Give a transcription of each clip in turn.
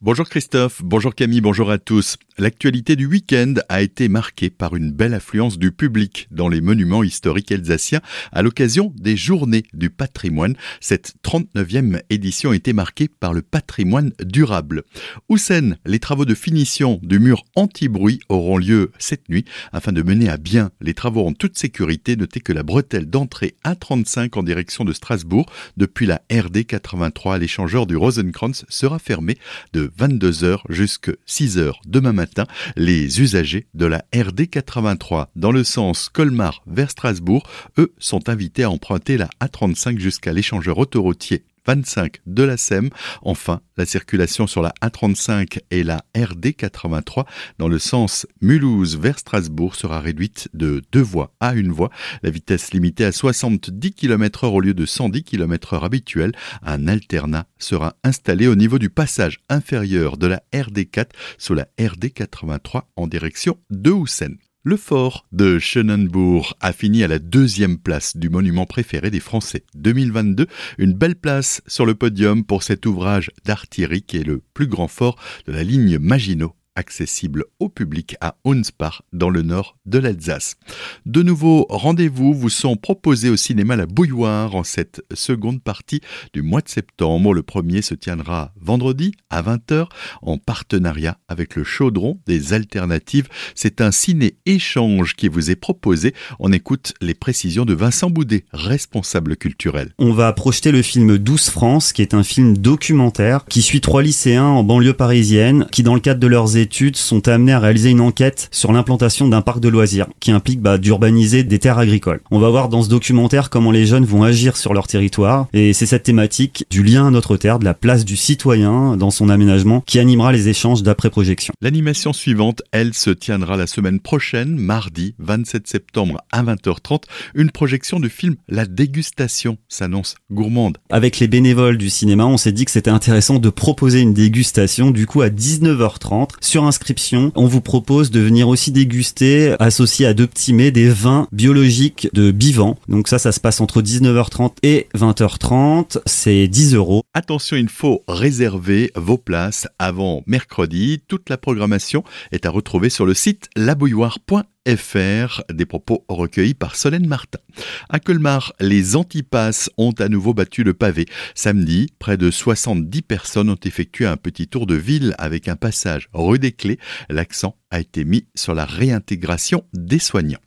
Bonjour Christophe, bonjour Camille, bonjour à tous. L'actualité du week-end a été marquée par une belle affluence du public dans les monuments historiques alsaciens à l'occasion des Journées du patrimoine. Cette 39e édition a été marquée par le patrimoine durable. Houssen, les travaux de finition du mur anti-bruit auront lieu cette nuit afin de mener à bien les travaux en toute sécurité. Notez que la bretelle d'entrée A35 en direction de Strasbourg depuis la RD 83 à l'échangeur du Rosenkranz sera fermée de 22h jusqu'à 6h demain matin. Les usagers de la RD 83 dans le sens Colmar vers Strasbourg, eux, sont invités à emprunter la A35 jusqu'à l'échangeur autoroutier 25 de la SEM. Enfin, la circulation sur la A35 et la RD 83 dans le sens Mulhouse vers Strasbourg sera réduite de deux voies à une voie. La vitesse limitée à 70 km h au lieu de 110 km h habituel. Un alternat sera installé au niveau du passage inférieur de la RD 4 sous la RD 83 en direction de Houssen. Le fort de Schönenbourg a fini à la deuxième place du monument préféré des Français 2022. Une belle place sur le podium pour cet ouvrage d'artillerie qui est le plus grand fort de la ligne Maginot accessible au public à Hunspach dans le nord de l'Alsace. De nouveaux rendez-vous vous sont proposés au cinéma La Bouilloire en cette seconde partie du mois de septembre. Le premier se tiendra vendredi à 20h en partenariat avec le Chaudron des Alternatives. C'est un ciné-échange qui vous est proposé. On écoute les précisions de Vincent Boudet, responsable culturel. On va projeter le film Douce France, qui est un film documentaire qui suit trois lycéens en banlieue parisienne qui, dans le cadre de leurs études, sont amenés à réaliser une enquête sur l'implantation d'un parc de loisirs qui implique bah, d'urbaniser des terres agricoles. On va voir dans ce documentaire comment les jeunes vont agir sur leur territoire et c'est cette thématique du lien à notre terre, de la place du citoyen dans son aménagement qui animera les échanges d'après-projection. L'animation suivante, elle, se tiendra la semaine prochaine, mardi 27 septembre à 20h30. Une projection du film La dégustation s'annonce gourmande. Avec les bénévoles du cinéma, on s'est dit que c'était intéressant de proposer une dégustation du coup à 19h30 sur inscription, on vous propose de venir aussi déguster, associé à deux petits mets, des vins biologiques de Bivant. Donc ça, ça se passe entre 19h30 et 20h30. C'est 10 euros. Attention, il faut réserver vos places avant mercredi. Toute la programmation est à retrouver sur le site labouilloire.fr FR, des propos recueillis par Solène Martin. À Colmar, les antipasses ont à nouveau battu le pavé. Samedi, près de 70 personnes ont effectué un petit tour de ville avec un passage rue des Clés. L'accent a été mis sur la réintégration des soignants.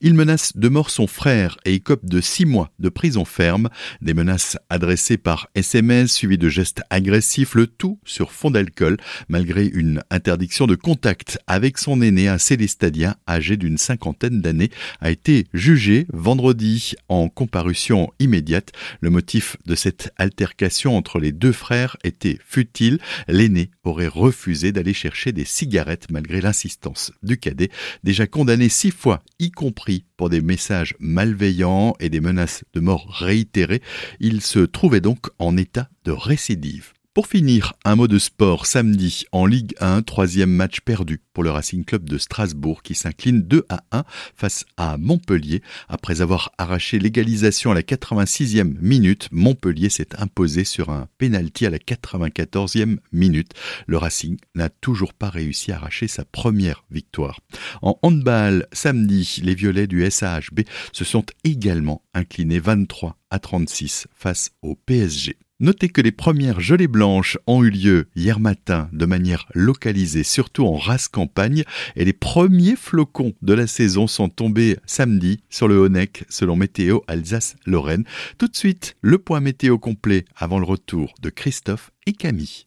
Il menace de mort son frère et écope de six mois de prison ferme. Des menaces adressées par SMS suivies de gestes agressifs, le tout sur fond d'alcool, malgré une interdiction de contact avec son aîné, un célestadien âgé d'une cinquantaine d'années, a été jugé vendredi en comparution immédiate. Le motif de cette altercation entre les deux frères était futile. L'aîné aurait refusé d'aller chercher des cigarettes malgré l'incident du cadet, déjà condamné six fois, y compris pour des messages malveillants et des menaces de mort réitérées, il se trouvait donc en état de récidive. Pour finir, un mot de sport samedi en Ligue 1, troisième match perdu pour le Racing Club de Strasbourg qui s'incline 2 à 1 face à Montpellier. Après avoir arraché l'égalisation à la 86e minute, Montpellier s'est imposé sur un pénalty à la 94e minute. Le Racing n'a toujours pas réussi à arracher sa première victoire. En handball, samedi, les violets du SAHB se sont également inclinés 23 à 36 face au PSG. Notez que les premières gelées blanches ont eu lieu hier matin de manière localisée, surtout en race campagne, et les premiers flocons de la saison sont tombés samedi sur le Honeck selon Météo Alsace-Lorraine. Tout de suite, le point météo complet avant le retour de Christophe et Camille.